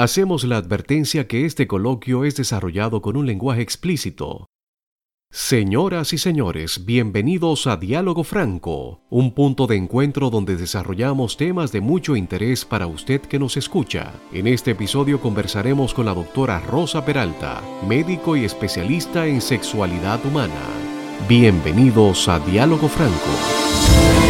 Hacemos la advertencia que este coloquio es desarrollado con un lenguaje explícito. Señoras y señores, bienvenidos a Diálogo Franco, un punto de encuentro donde desarrollamos temas de mucho interés para usted que nos escucha. En este episodio conversaremos con la doctora Rosa Peralta, médico y especialista en sexualidad humana. Bienvenidos a Diálogo Franco.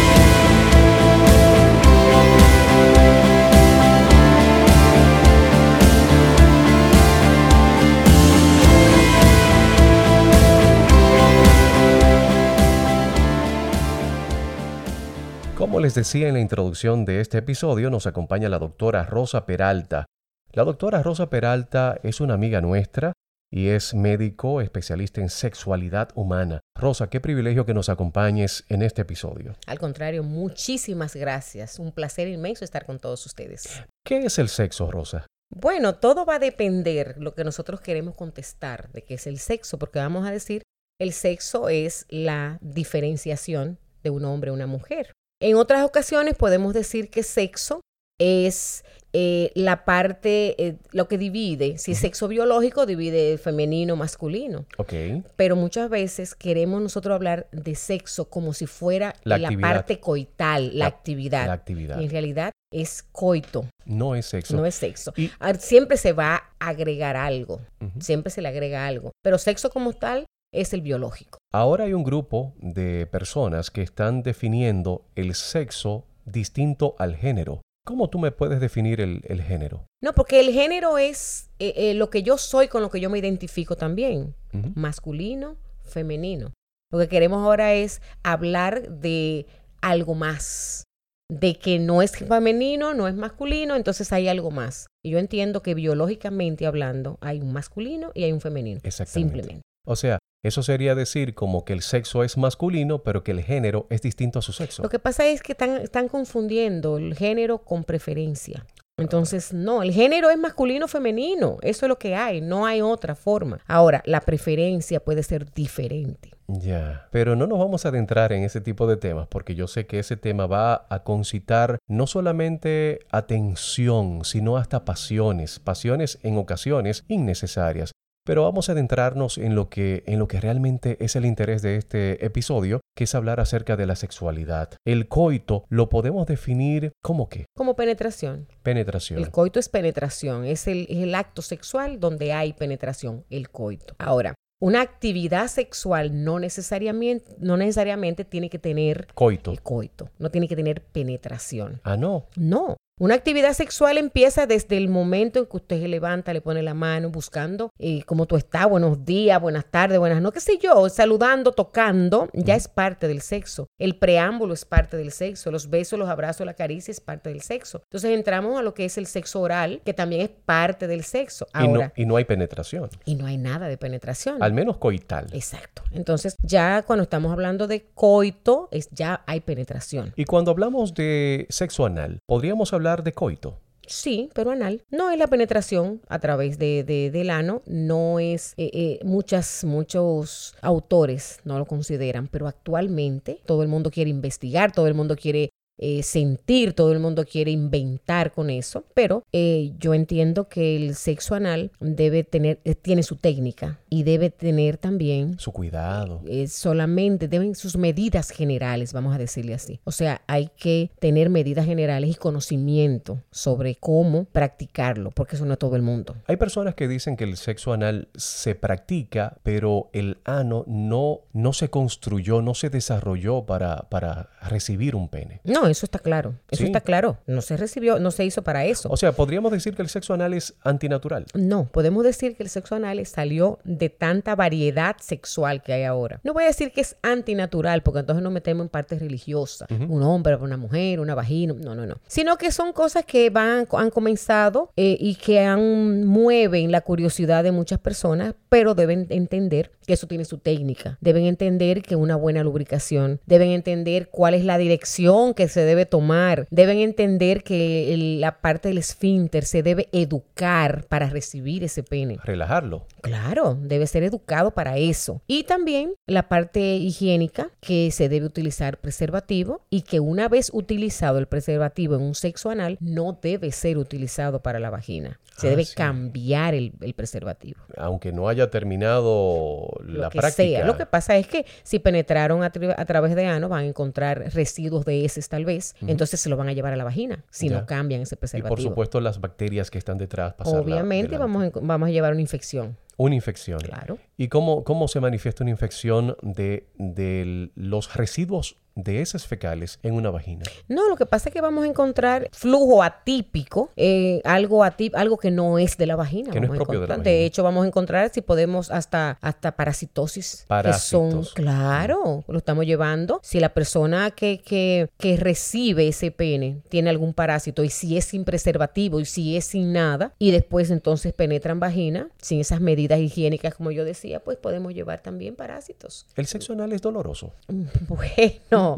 Les decía en la introducción de este episodio, nos acompaña la doctora Rosa Peralta. La doctora Rosa Peralta es una amiga nuestra y es médico especialista en sexualidad humana. Rosa, qué privilegio que nos acompañes en este episodio. Al contrario, muchísimas gracias. Un placer inmenso estar con todos ustedes. ¿Qué es el sexo, Rosa? Bueno, todo va a depender lo que nosotros queremos contestar de qué es el sexo, porque vamos a decir, el sexo es la diferenciación de un hombre a una mujer. En otras ocasiones podemos decir que sexo es eh, la parte, eh, lo que divide, si es sexo biológico, divide femenino, masculino. Ok. Pero muchas veces queremos nosotros hablar de sexo como si fuera la, parte coital, la, actividad. La actividad. Y en realidad es coito. No es sexo. No es sexo. Siempre se va a agregar algo. Siempre se le agrega algo. Pero sexo como tal es el biológico. Ahora hay un grupo de personas que están definiendo el sexo distinto al género. ¿Cómo tú me puedes definir el, género? No, porque el género es eh, eh, lo que yo soy con lo que yo me identifico también. Masculino, femenino. Lo que queremos ahora es hablar de algo más. De que no es femenino, no es masculino, entonces hay algo más. Y yo entiendo que biológicamente hablando hay un masculino y hay un femenino. Simplemente. O sea, eso sería decir como que el sexo es masculino, pero que el género es distinto a su sexo. Lo que pasa es que están, están confundiendo el género con preferencia. Entonces, no, el género es masculino femenino, eso es lo que hay, no hay otra forma. Ahora, la preferencia puede ser diferente. Ya, pero no nos vamos a adentrar en ese tipo de temas porque yo sé que ese tema va a concitar no solamente atención, sino hasta pasiones, pasiones en ocasiones innecesarias. Pero vamos a adentrarnos en lo que en lo que realmente es el interés de este episodio, que es hablar acerca de la sexualidad. El coito lo podemos definir como qué? Como penetración. Penetración. El coito es penetración, es el, el acto sexual donde hay penetración, el coito. Ahora, una actividad sexual no necesariamente, no necesariamente tiene que tener coito. El coito, no tiene que tener penetración. Ah, no. No, una actividad sexual empieza desde el momento en que usted se levanta, le pone la mano buscando eh, cómo tú estás, buenos días, buenas tardes, buenas no, qué sé yo, saludando, tocando, ya es parte del sexo. El preámbulo es parte del sexo, los besos, los abrazos, la caricia es parte del sexo. Entonces entramos a lo que es el sexo oral, que también es parte del sexo. Ahora, y, no, hay penetración. Y no hay nada de penetración. Al menos coital. Exacto. Entonces ya cuando estamos hablando de coito, es, ya hay penetración. Y cuando hablamos de sexo anal, podríamos hablar de coito? Sí, pero anal. No es la penetración a través de, del ano, no es, eh, eh, muchas, muchos autores no lo consideran, pero actualmente todo el mundo quiere investigar, todo el mundo quiere eh, sentir, todo el mundo quiere inventar con eso, pero eh, yo entiendo que el sexo anal debe tener, eh, tiene su técnica y debe tener también su cuidado. solamente deben sus medidas generales, vamos a decirle así. O sea, hay que tener medidas generales y conocimiento sobre cómo practicarlo, porque eso no es todo el mundo. Hay personas que dicen que el sexo anal se practica, pero el ano no, no se construyó, no se desarrolló para, para recibir un pene. No, eso está claro. Eso está claro. No se recibió, no se hizo para eso. O sea, ¿podríamos decir que el sexo anal es antinatural? No, podemos decir que el sexo anal salió de tanta variedad sexual que hay ahora. No voy a decir que es antinatural, porque entonces nos metemos en partes religiosas. Un hombre, una mujer, una vagina. No, no, no. Sino que son cosas que van, han comenzado eh, y que han, mueven la curiosidad de muchas personas, pero deben entender que eso tiene su técnica. Deben entender que una buena lubricación, deben entender cuál es la dirección que se debe tomar. Deben entender que la parte del esfínter se debe educar para recibir ese pene. Relajarlo. Claro, debe ser educado para eso. Y también la parte higiénica, que se debe utilizar preservativo y que una vez utilizado el preservativo en un sexo anal, no debe ser utilizado para la vagina. Se Ah, debe sí. cambiar el, el preservativo. Aunque no haya terminado Lo la que práctica. sea. Lo que pasa es que si penetraron a, través de ano, van a encontrar residuos de heces tal vez, entonces se lo van a llevar a la vagina si Ya. no cambian ese y preservativo. por supuesto las bacterias que están detrás Obviamente delante. vamos a, vamos a llevar una infección. Una infección. Claro. ¿Y cómo, cómo se manifiesta una infección de, de los residuos de heces fecales en una vagina? No, lo que pasa es que vamos a encontrar flujo atípico, eh, algo atí- algo que no es de la vagina. Que no es propio de la vagina. hecho, vamos a encontrar si podemos hasta, hasta parasitosis. Que son, Parásitos. claro, lo estamos llevando. Si la persona que, que, que recibe ese pene tiene algún parásito y si es sin preservativo y si es sin nada y después entonces penetran vagina sin esas medidas higiénicas como yo decía, pues podemos llevar también parásitos. ¿El sexo anal es doloroso? Bueno,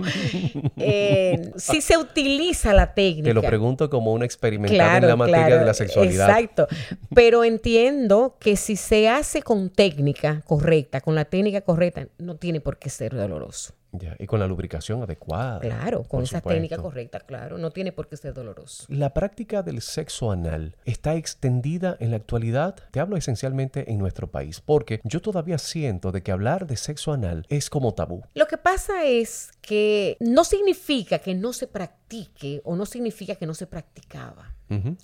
eh, si se utiliza la técnica. Te lo pregunto como una experimentada en la materia de la sexualidad. Exacto. Pero entiendo que si se hace con técnica correcta, con la técnica correcta, no tiene por qué ser doloroso. Ya, Y con la lubricación adecuada. Claro, con esa supuesto. técnica correcta, claro, no tiene por qué ser doloroso. La práctica del sexo anal está extendida en la actualidad, te hablo esencialmente en nuestro país, porque yo todavía siento de que hablar de sexo anal es como tabú. Lo que pasa es que no significa que no se practique o no significa que no se practicaba.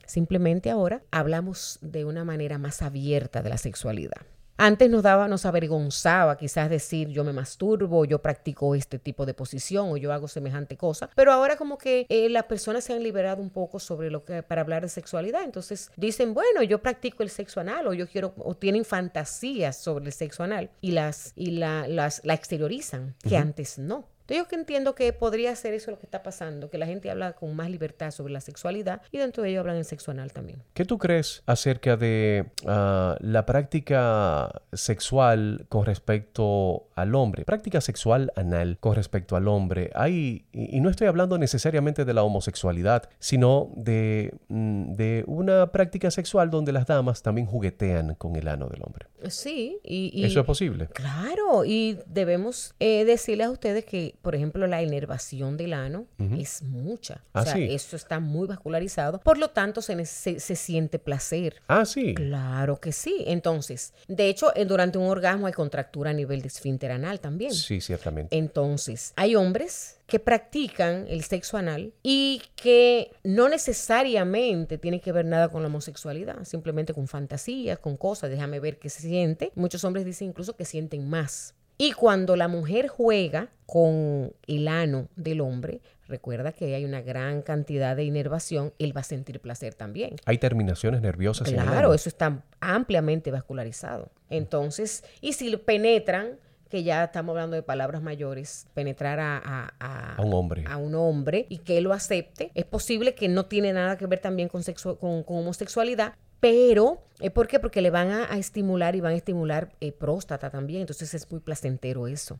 Simplemente ahora hablamos de una manera más abierta de la sexualidad. Antes nos daba, nos avergonzaba quizás decir yo me masturbo, yo practico este tipo de posición o yo hago semejante cosa, pero ahora como que eh, las personas se han liberado un poco sobre lo que para hablar de sexualidad, entonces dicen bueno yo practico el sexo anal o yo quiero o tienen fantasías sobre el sexo anal y las y la, las la exteriorizan que antes no. Entonces, yo que entiendo que podría ser eso lo que está pasando, que la gente habla con más libertad sobre la sexualidad y dentro de ello hablan en sexo anal también. ¿Qué tú crees acerca de ah, la práctica sexual con respecto al hombre? Práctica sexual anal con respecto al hombre. Hay, y, y no estoy hablando necesariamente de la homosexualidad, sino de, mm, de una práctica sexual donde las damas también juguetean con el ano del hombre. Sí, y, y- ¿Eso es posible? Claro, y debemos eh, decirles a ustedes que, por ejemplo, la inervación del ano es mucha. Ah, o sea, sí. eso está muy vascularizado. Por lo tanto, se, se siente placer. Ah, sí. Claro que sí. Entonces, de hecho, eh, durante un orgasmo hay contractura a nivel de esfínter anal también. Sí, ciertamente. Entonces, hay hombres que practican el sexo anal y que no necesariamente tiene que ver nada con la homosexualidad, simplemente con fantasías, con cosas, déjame ver qué se siente. Muchos hombres dicen incluso que sienten más. Y cuando la mujer juega con el ano del hombre, recuerda que hay una gran cantidad de inervación, él va a sentir placer también. Hay terminaciones nerviosas en el Claro, eso está ampliamente vascularizado. Entonces, y si penetran, que ya estamos hablando de palabras mayores, penetrar a, a- a- A un hombre. a un hombre y que él lo acepte, es posible que no tiene nada que ver también con, con, con homosexualidad, pero ¿eh, ¿por qué? Porque le van a, a estimular y van a estimular eh, próstata también, entonces es muy placentero eso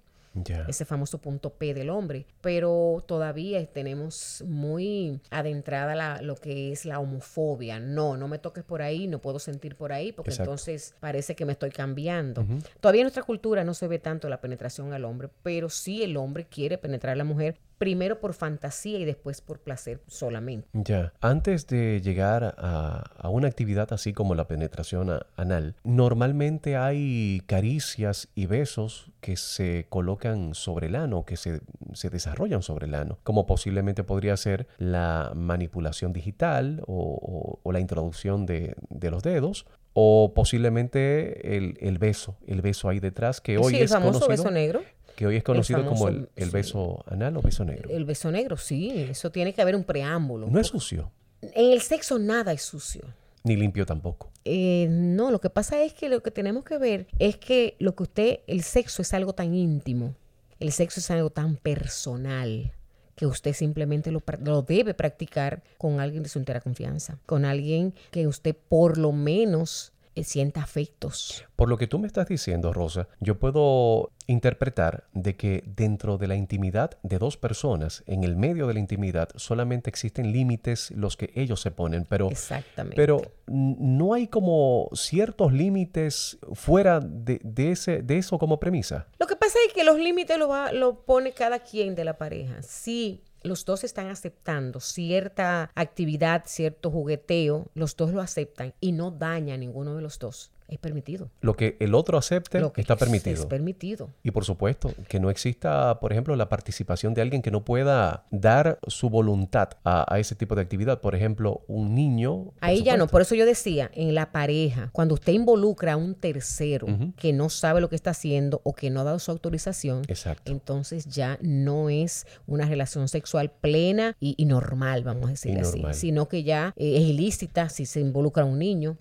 ese famoso punto P del hombre, pero todavía tenemos muy adentrada la- lo que es la homofobia. No, no me toques por ahí, no puedo sentir por ahí, porque Exacto. entonces parece que me estoy cambiando. Todavía en nuestra cultura no se ve tanto la penetración al hombre, pero sí el hombre quiere penetrar a la mujer, primero por fantasía y después por placer solamente. Ya, antes de llegar a, a una actividad así como la penetración a- anal, normalmente hay caricias y besos que se colocan sobre el ano, que se, se desarrollan sobre el ano, como posiblemente podría ser la manipulación digital o, o- o la introducción de, de los dedos. O posiblemente el, el beso, el beso ahí detrás, que hoy sí, el es famoso conocido, beso negro. Que hoy es conocido como famoso- el, el sí. beso anal o beso negro. El beso negro, sí, eso tiene que haber un preámbulo. No es sucio, En el sexo nada es sucio. ni limpio tampoco. Eh, no, lo que pasa es que lo que tenemos que ver es que lo que usted, el sexo es algo tan íntimo, el sexo es algo tan personal que usted simplemente lo, lo debe practicar con alguien de su entera confianza, con alguien que usted por lo menos sienta afectos. Por lo que tú me estás diciendo, Rosa, yo puedo interpretar de que dentro de la intimidad de dos personas, en el medio de la intimidad, solamente existen límites los que ellos se ponen, pero, Exactamente. pero no hay como ciertos límites fuera de, de, ese, de eso como premisa. Lo que pasa es que los límites lo, va, lo pone cada quien de la pareja. Sí los dos están aceptando cierta actividad, cierto jugueteo, los dos lo aceptan y no daña a ninguno de los dos es permitido. Lo que el otro acepte Lo que está permitido. Es permitido. Y por supuesto, que no exista, por ejemplo, la participación de alguien que no pueda dar su voluntad a, a ese tipo de actividad. Por ejemplo, un niño. Ahí ya no, por eso yo decía, en la pareja, cuando usted involucra a un tercero que no sabe lo que está haciendo o que no ha dado su autorización, Exacto. entonces ya no es una relación sexual plena y, y normal, vamos a decir así, normal. sino que ya eh, es ilícita si se involucra a un niño.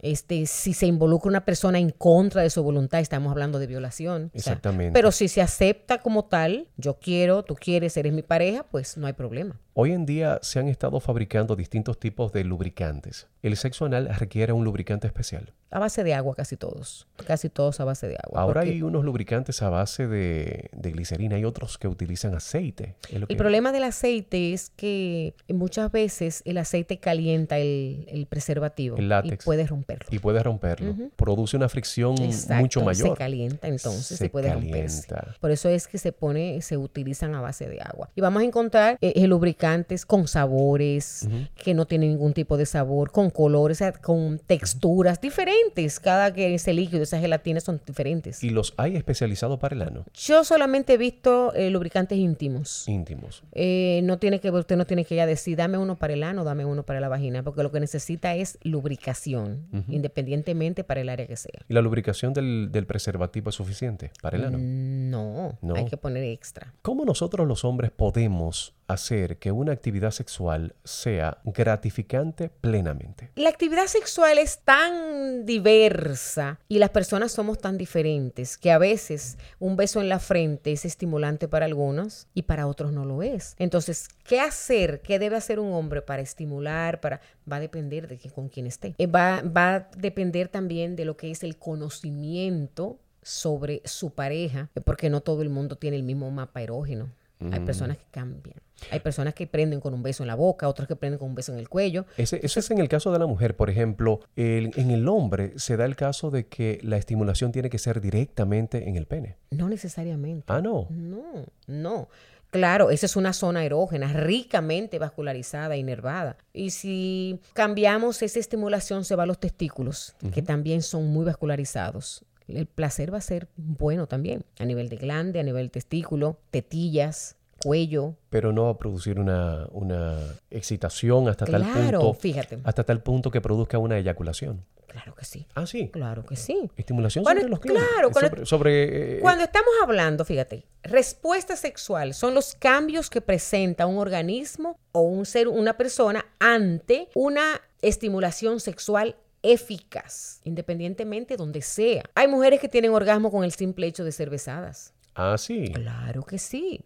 Este, si se involucra una persona en contra de su voluntad, estamos hablando de violación. o sea, Exactamente. pero si se acepta como tal, yo quiero, tú quieres, eres mi pareja, pues no hay problema. Hoy en día se han estado fabricando distintos tipos de lubricantes. El sexo anal requiere un lubricante especial. A base de agua casi todos, casi todos a base de agua. Ahora porque hay unos lubricantes a base de, de glicerina y otros que utilizan aceite. Es lo que- El problema del aceite es que muchas veces el aceite calienta el, el preservativo El látex. y puede romperlo. y puede romperlo. Produce una fricción Exacto, mucho mayor. Se calienta entonces Se y puede romperse. calienta. Por eso es que se pone, se utilizan a base de agua. Y vamos a encontrar eh, eh, con sabores, que no tienen ningún tipo de sabor, con colores, con texturas diferentes. Cada que ese líquido, esas gelatinas son diferentes. Y los hay especializados para el ano, Yo solamente he visto eh, lubricantes íntimos. íntimos. Eh, no tiene que usted no tiene que ya decir dame uno para el ano, dame uno para la vagina, porque lo que necesita es lubricación, independientemente para el área que sea. ¿Y la lubricación del, del preservativo es suficiente para el ano? Mm, No, No. hay que poner extra. ¿Cómo nosotros los hombres podemos hacer que una actividad sexual sea gratificante plenamente? La actividad sexual es tan diversa y las personas somos tan diferentes que a veces un beso en la frente es estimulante para algunos y para otros no lo es. Entonces, ¿qué hacer? ¿Qué debe hacer un hombre para estimular? Para va a depender de quién- con quién esté. Eh, Va, va a depender también de lo que es el conocimiento sobre su pareja, eh, porque no todo el mundo tiene el mismo mapa erógeno. Hay personas que cambian. Hay personas que prenden con un beso en la boca, otras que prenden con un beso en el cuello. Ese, eso es en el caso de la mujer, por ejemplo. el- en el hombre se da el caso de que la estimulación tiene que ser directamente en el pene. No necesariamente. Ah, no. No, no. Claro, esa es una zona erógena, ricamente vascularizada y nervada. Y si cambiamos esa estimulación, se va a los testículos, que también son muy vascularizados. El placer va a ser bueno también, a nivel de glande, a nivel testículo, tetillas, cuello. Pero no va a producir una, una excitación hasta tal punto. fíjate. Hasta tal punto que produzca una eyaculación. Claro que sí, Ah, sí. claro que sí. Estimulación sobre los clítoris. claro, cuando- Sobre, sobre, eh, Cuando estamos hablando, fíjate, respuesta sexual son los cambios que presenta un organismo o un ser, una persona ante una estimulación sexual eficaz, independientemente donde sea. Hay mujeres que tienen orgasmo con el simple hecho de ser besadas. Ah, sí. Claro que sí.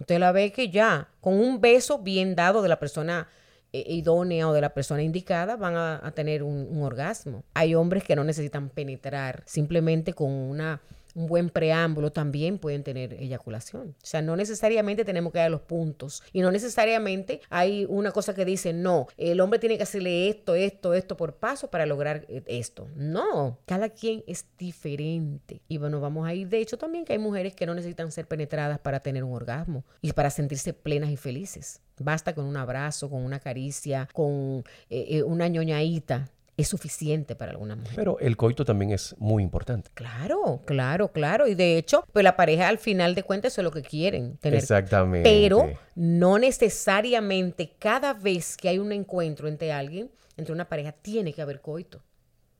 Usted la ve que ya, con un beso bien dado de la persona eh, idónea o de la persona indicada, van a, a tener un, un orgasmo. Hay hombres que no necesitan penetrar, simplemente con una, un buen preámbulo también pueden tener eyaculación. O sea, no necesariamente tenemos que dar los puntos. Y no necesariamente hay una cosa que dice, no, el hombre tiene que hacerle esto, esto, esto por paso para lograr eh, esto. No, cada quien es diferente. Y bueno, vamos a ir. De hecho, también que hay mujeres que no necesitan ser penetradas para tener un orgasmo y para sentirse plenas y felices. Basta con un abrazo, con una caricia, con eh, eh, una ñoñadita. Es suficiente para alguna mujer. Pero el coito también es muy importante. Claro, claro, claro. Y de hecho, pues la pareja al final de cuentas eso es lo que quieren, tener Exactamente. pero no necesariamente cada vez que hay un encuentro entre alguien, entre una pareja, tiene que haber coito.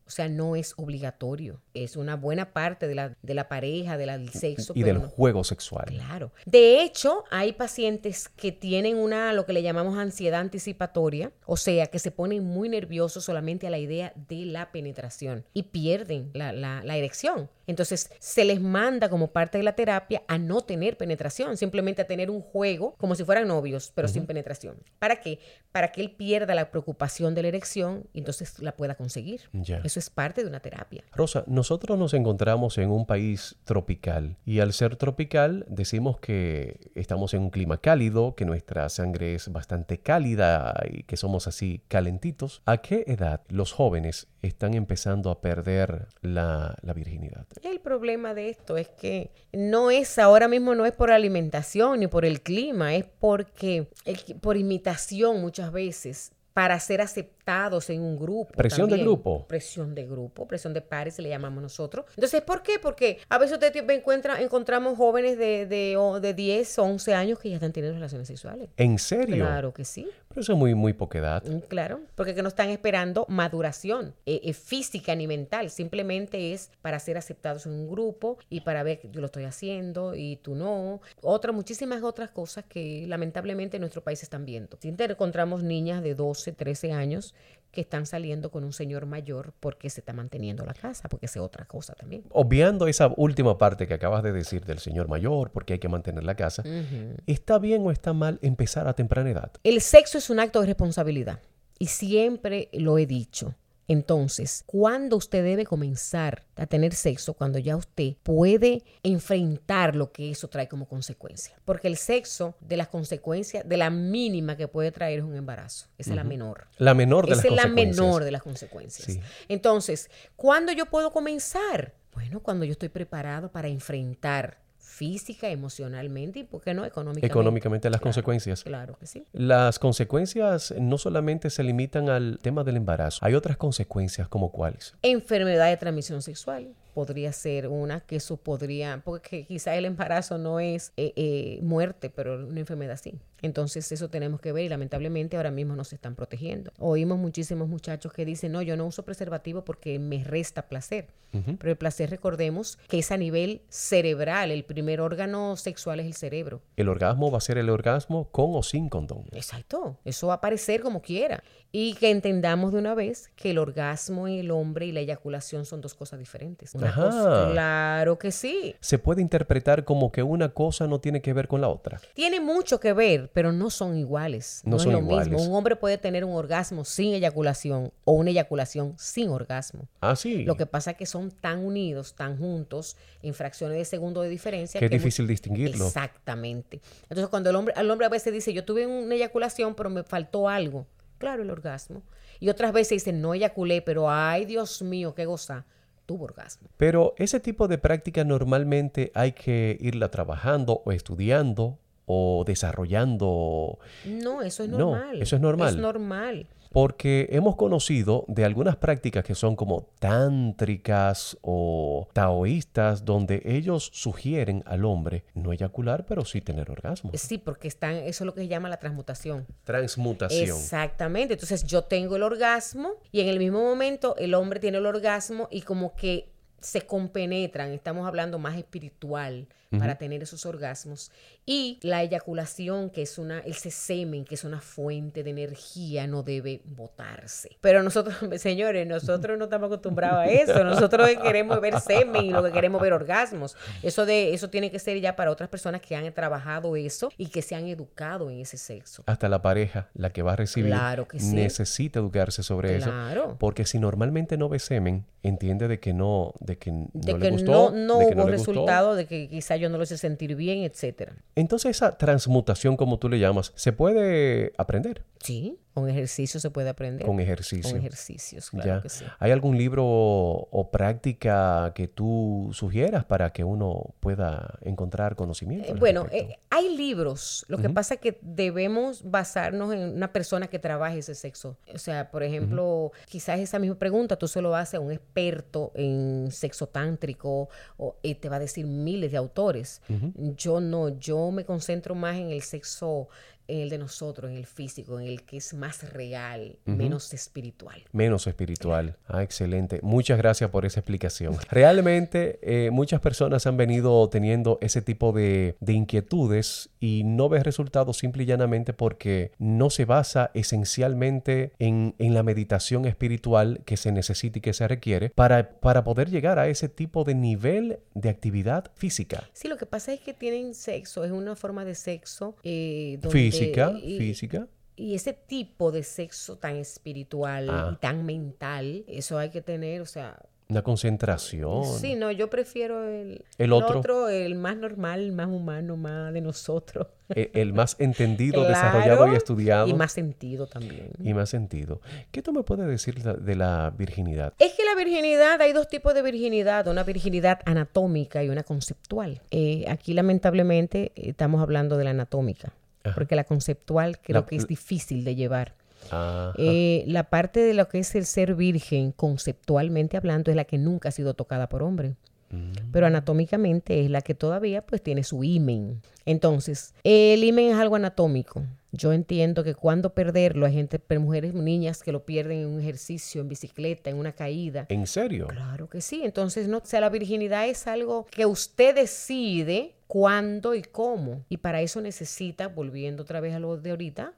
O sea, no es obligatorio. Es una buena parte de la, de la pareja, de la- del sexo. y del no- juego sexual. Claro. De hecho, hay pacientes que tienen una, lo que le llamamos ansiedad anticipatoria, o sea, que se ponen muy nerviosos solamente a la idea de la penetración y pierden la, la- la erección. Entonces, se les manda como parte de la terapia a no tener penetración, simplemente a tener un juego como si fueran novios, pero sin penetración. ¿Para qué? Para que él pierda la preocupación de la erección y entonces la pueda conseguir. Ya. Eso es parte de una terapia. Rosa, nosotros nos encontramos en un país tropical y al ser tropical decimos que estamos en un clima cálido, que nuestra sangre es bastante cálida y que somos así calentitos. ¿A qué edad los jóvenes están empezando a perder la, virginidad? El problema de esto es que no es, ahora mismo no es por alimentación ni por el clima, es porque por imitación muchas veces para ser aceptados en un grupo. Presión de grupo. Presión de grupo, presión de pares, le llamamos nosotros. Entonces, ¿por qué? Porque a veces usted encuentra, encontramos jóvenes de, de, de 10 o 11 años que ya están teniendo relaciones sexuales. ¿En serio? Claro que sí. Pero eso es muy, muy poca edad. Mm, claro, porque que no están esperando maduración eh, eh, física ni mental. Simplemente es para ser aceptados en un grupo y para ver que yo lo estoy haciendo y tú no. Otras, muchísimas otras cosas que lamentablemente en nuestro país están viendo. Si encontramos niñas de 12 13 años que están saliendo con un señor mayor porque se está manteniendo la casa, porque es otra cosa también. Obviando esa última parte que acabas de decir del señor mayor, porque hay que mantener la casa, ¿está bien o está mal empezar a temprana edad? El sexo es un acto de responsabilidad y siempre lo he dicho. Entonces, ¿cuándo usted debe comenzar a tener sexo? Cuando ya usted puede enfrentar lo que eso trae como consecuencia. Porque el sexo, de las consecuencias, de la mínima que puede traer es un embarazo. Esa es la menor. La menor de las consecuencias. Esa es la menor de las consecuencias. Entonces, ¿cuándo yo puedo comenzar? Bueno, cuando yo estoy preparado para enfrentar física, emocionalmente y, ¿por qué no, económicamente? Económicamente las consecuencias. Claro que sí. Las consecuencias no solamente se limitan al tema del embarazo, hay otras consecuencias como cuáles. Enfermedad de transmisión sexual podría ser una que eso podría, porque quizá el embarazo no es eh, eh, muerte, pero una enfermedad sí. Entonces eso tenemos que ver y lamentablemente ahora mismo no se están protegiendo. Oímos muchísimos muchachos que dicen, no, yo no uso preservativo porque me resta placer. Pero el placer, recordemos que es a nivel cerebral. El primer órgano sexual es el cerebro. El orgasmo va a ser el orgasmo con o sin condón. Exacto. Eso va a aparecer como quiera. Y que entendamos de una vez que el orgasmo en el hombre y la eyaculación son dos cosas diferentes. Claro que sí. Se puede interpretar como que una cosa no tiene que ver con la otra. Tiene mucho que ver, pero no son iguales. No, son es lo mismo. Un hombre puede tener un orgasmo sin eyaculación o una eyaculación sin orgasmo. Ah, sí. Lo que pasa es que son tan unidos, tan juntos, en fracciones de segundo de diferencia. Que, es difícil distinguirlo. Exactamente. Entonces, cuando el hombre, al hombre a veces dice, yo tuve una eyaculación, pero me faltó algo claro el orgasmo. Y otras veces dicen, no eyaculé, pero ay Dios mío, qué goza, tuvo orgasmo. Pero ese tipo de práctica normalmente hay que irla trabajando o estudiando o desarrollando. No, eso es normal. No, eso es normal. Es normal porque hemos conocido de algunas prácticas que son como tántricas o taoístas, donde ellos sugieren al hombre no eyacular, pero sí tener orgasmo. Sí, porque están, eso es lo que se llama la transmutación. Transmutación. Exactamente. Entonces yo tengo el orgasmo y en el mismo momento el hombre tiene el orgasmo y como que se compenetran, estamos hablando más espiritual para tener esos orgasmos. Y la eyaculación, que es una, ese semen, que es una fuente de energía, no debe botarse. Pero nosotros, señores, nosotros no estamos acostumbrados a eso. Nosotros queremos ver semen y lo que queremos ver orgasmos. Eso, de, eso tiene que ser ya para otras personas que han trabajado eso y que se han educado en ese sexo. Hasta la pareja, la que va a recibir, necesita educarse sobre eso. Porque si normalmente no ve semen, entiende de que no, de que no le gustó, no, de que hubo resultado, de que quizá yo no lo hice sentir bien, etcétera. Entonces esa transmutación, como tú le llamas, ¿se puede aprender? Sí, con ejercicio se puede aprender. Con ejercicio. Con ejercicios, claro que sí. ¿Hay algún libro o práctica que tú sugieras para que uno pueda encontrar conocimiento? Eh, bueno, eh, hay libros. Lo que pasa es que debemos basarnos en una persona que trabaje ese sexo. O sea, por ejemplo, quizás esa misma pregunta tú se lo haces a un experto en sexo tántrico o y te va a decir miles de autores. Yo no, yo me concentro más en el sexo en el de nosotros, en el físico, en el que es más real, menos espiritual. Menos espiritual. Ah, excelente. Muchas gracias por esa explicación. Realmente eh, muchas personas han venido teniendo ese tipo de, inquietudes y no ves resultados simple y llanamente porque no se basa esencialmente en, la meditación espiritual que se necesita y que se requiere para, para poder llegar a ese tipo de nivel de actividad física. Sí, lo que pasa es que tienen sexo, es una forma de sexo eh, Física, física. y ese tipo de sexo tan espiritual Ah. y tan mental, eso hay que tener, o sea, Una concentración. sí, no, yo prefiero el, El otro. el más normal, más humano, más de nosotros. E- El más entendido, Claro, desarrollado y estudiado. Y más sentido también. y más sentido. ¿Qué tú me puedes decir de- de la virginidad? Es que la virginidad, hay dos tipos de virginidad, una virginidad anatómica y una conceptual. Eh, aquí lamentablemente eh, estamos hablando de la anatómica, Ajá. porque la conceptual creo La- que es difícil de llevar. Eh, la parte de lo que es el ser virgen, conceptualmente hablando, es la que nunca ha sido tocada por hombre. Mm. Pero anatómicamente es la que todavía pues tiene su imen. Entonces, el imen es algo anatómico. Yo entiendo que cuando perderlo, hay gente, mujeres, niñas que lo pierden en un ejercicio, en bicicleta, en una caída. ¿En serio? Claro que sí. Entonces, no, o sea, la virginidad es algo que usted decide cuándo y cómo. Y para eso necesita, volviendo otra vez a lo de ahorita,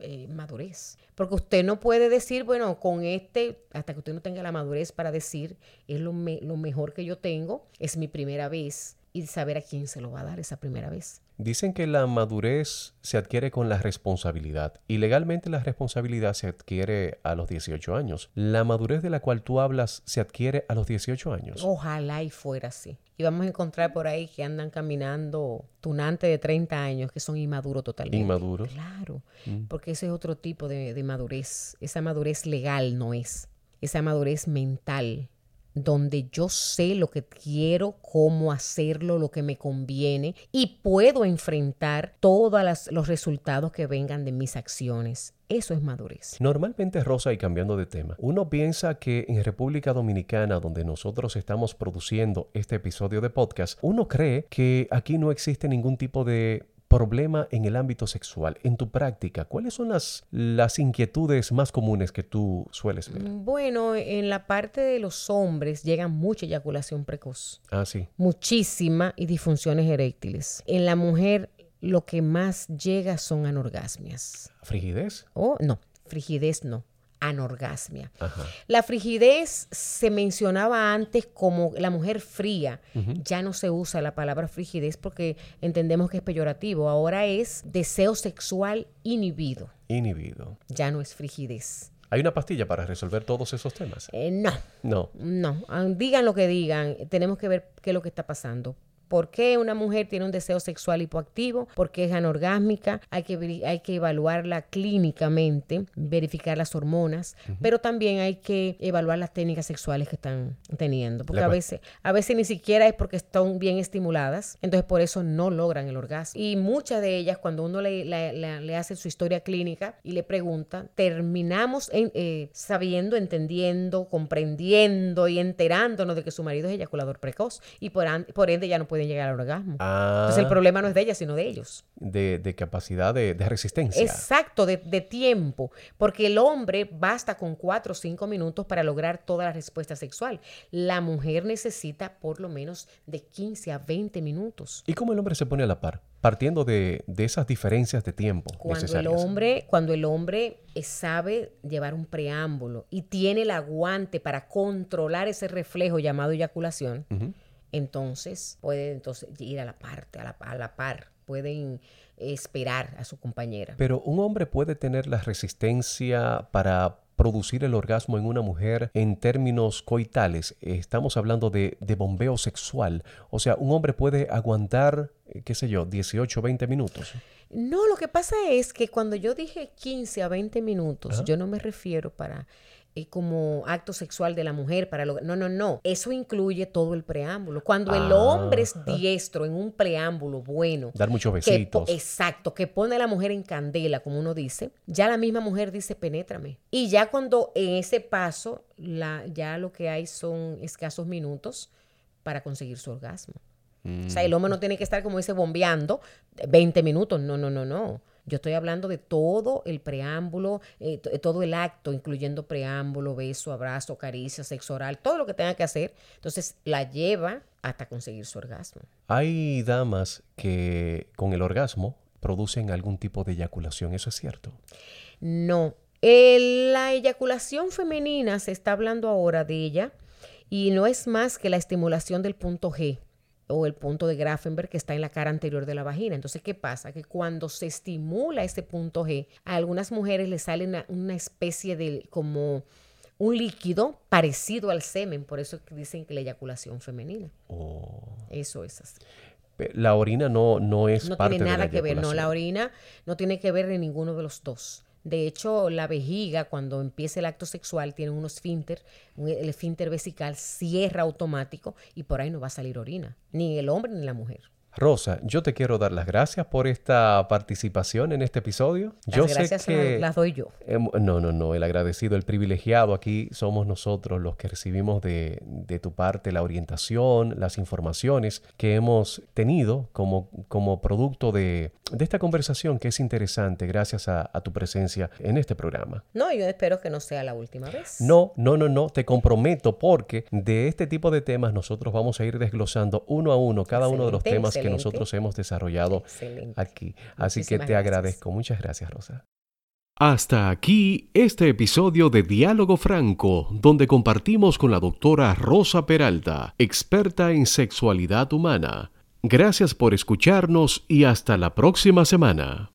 eh, madurez. Porque usted no puede decir, bueno, con este, hasta que usted no tenga la madurez para decir, es lo, me- lo mejor que yo tengo, es mi primera vez, y saber a quién se lo va a dar esa primera vez. Dicen que la madurez se adquiere con la responsabilidad y legalmente la responsabilidad se adquiere a los 18 años. La madurez de la cual tú hablas se adquiere a los 18 años. Ojalá y fuera así. Y vamos a encontrar por ahí que andan caminando tunantes de 30 años que son inmaduros totalmente. Inmaduros. Claro, Mm. porque ese es otro tipo de, de madurez. Esa madurez legal no es. Esa madurez mental, donde yo sé lo que quiero, cómo hacerlo, lo que me conviene y puedo enfrentar todos los resultados que vengan de mis acciones. Eso es madurez. Normalmente, Rosa, y cambiando de tema, uno piensa que en República Dominicana, donde nosotros estamos produciendo este episodio de podcast, uno cree que aquí no existe ningún tipo de problema en el ámbito sexual. En tu práctica, ¿cuáles son las, las inquietudes más comunes que tú sueles ver? Bueno, en la parte de los hombres llega mucha eyaculación precoz. Ah, sí. muchísima y disfunciones eréctiles. En la mujer lo que más llega son anorgasmias. ¿Frigidez? O no, frigidez no, anorgasmia. Ajá. La frigidez se mencionaba antes como la mujer fría. Ya no se usa la palabra frigidez porque entendemos que es peyorativo. Ahora es deseo sexual inhibido. Inhibido. Ya no es frigidez. ¿Hay una pastilla para resolver todos esos temas? Eh, no, No. No, ah, digan lo que digan, tenemos que ver qué es lo que está pasando. ¿Por qué una mujer tiene un deseo sexual hipoactivo? ¿Por qué es anorgásmica? Hay que, hay que evaluarla clínicamente, verificar las hormonas, pero también hay que evaluar las técnicas sexuales que están teniendo. Porque La a veces, a veces ni siquiera es porque están bien estimuladas, entonces por eso no logran el orgasmo. Y muchas de ellas, cuando uno le, hace su historia clínica y le pregunta, terminamos en- eh, sabiendo, entendiendo, comprendiendo y enterándonos de que su marido es eyaculador precoz y por, por ende ya no llegar al orgasmo. Ah, Entonces el problema no es de ella, sino de ellos. de, de capacidad de, de resistencia. Exacto, de, de tiempo. Porque el hombre basta con cuatro o cinco minutos para lograr toda la respuesta sexual. La mujer necesita por lo menos de 15 a 20 minutos. ¿Y cómo el hombre se pone a la par? Partiendo de, de esas diferencias de tiempo Cuando el hombre, cuando el hombre sabe llevar un preámbulo y tiene el aguante para controlar ese reflejo llamado eyaculación. Entonces puede entonces ir a la parte, a la, a la par, pueden esperar a su compañera. Pero un hombre puede tener la resistencia para producir el orgasmo en una mujer en términos coitales. Estamos hablando de, de bombeo sexual. O sea, un hombre puede aguantar, eh, qué sé yo, 18 o 20 minutos. No, lo que pasa es que cuando yo dije 15 a 20 minutos, Ajá. yo no me refiero para eh, como acto sexual de la mujer para lo no no no eso incluye todo el preámbulo cuando el hombre es diestro en un preámbulo bueno Dar muchos que besitos. exacto, que pone a la mujer en candela, como uno dice, ya la misma mujer dice, penétrame. Y ya cuando en ese paso, la, ya lo que hay son escasos minutos para conseguir su orgasmo. O sea, el Mm. hombre no tiene que estar, como dice, bombeando 20 minutos. No, no, no, no. Yo estoy hablando de todo el preámbulo, eh, t- todo el acto, incluyendo preámbulo, beso, abrazo, caricia, sexo oral, todo lo que tenga que hacer. Entonces, la lleva hasta conseguir su orgasmo. Hay damas que con el orgasmo producen algún tipo de eyaculación. ¿Eso es cierto? No. Eh, la eyaculación femenina, se está hablando ahora de ella, y no es más que la estimulación del punto G. o el punto de Grafenberg que está en la cara anterior de la vagina. Entonces, ¿qué pasa? Que cuando se estimula este punto G, a algunas mujeres les sale una, especie de como un líquido parecido al semen, por eso dicen que la eyaculación femenina. Oh. Eso es así. La orina no, no es no tiene nada que ver, no, la orina no tiene que ver en ninguno de los dos. De hecho, la vejiga, cuando empieza el acto sexual, tiene un esfínter, el esfínter vesical cierra automático y por ahí no va a salir orina, ni el hombre ni la mujer. Rosa, yo te quiero dar las gracias por esta participación en este episodio. Las yo gracias sé que las doy yo. no, no, no, el agradecido, el privilegiado aquí somos nosotros los que recibimos de, tu parte la orientación, las informaciones que hemos tenido como, como producto de, esta conversación que es interesante gracias a, tu presencia en este programa. No, yo espero que no sea la última vez. No, no, no, no, te comprometo porque de este tipo de temas nosotros vamos a ir desglosando uno a uno cada uno de los temas que nosotros hemos desarrollado aquí. Así que te agradezco. Muchas gracias, Rosa. Hasta aquí este episodio de Diálogo Franco, donde compartimos con la doctora Rosa Peralta, experta en sexualidad humana. Gracias por escucharnos y hasta la próxima semana.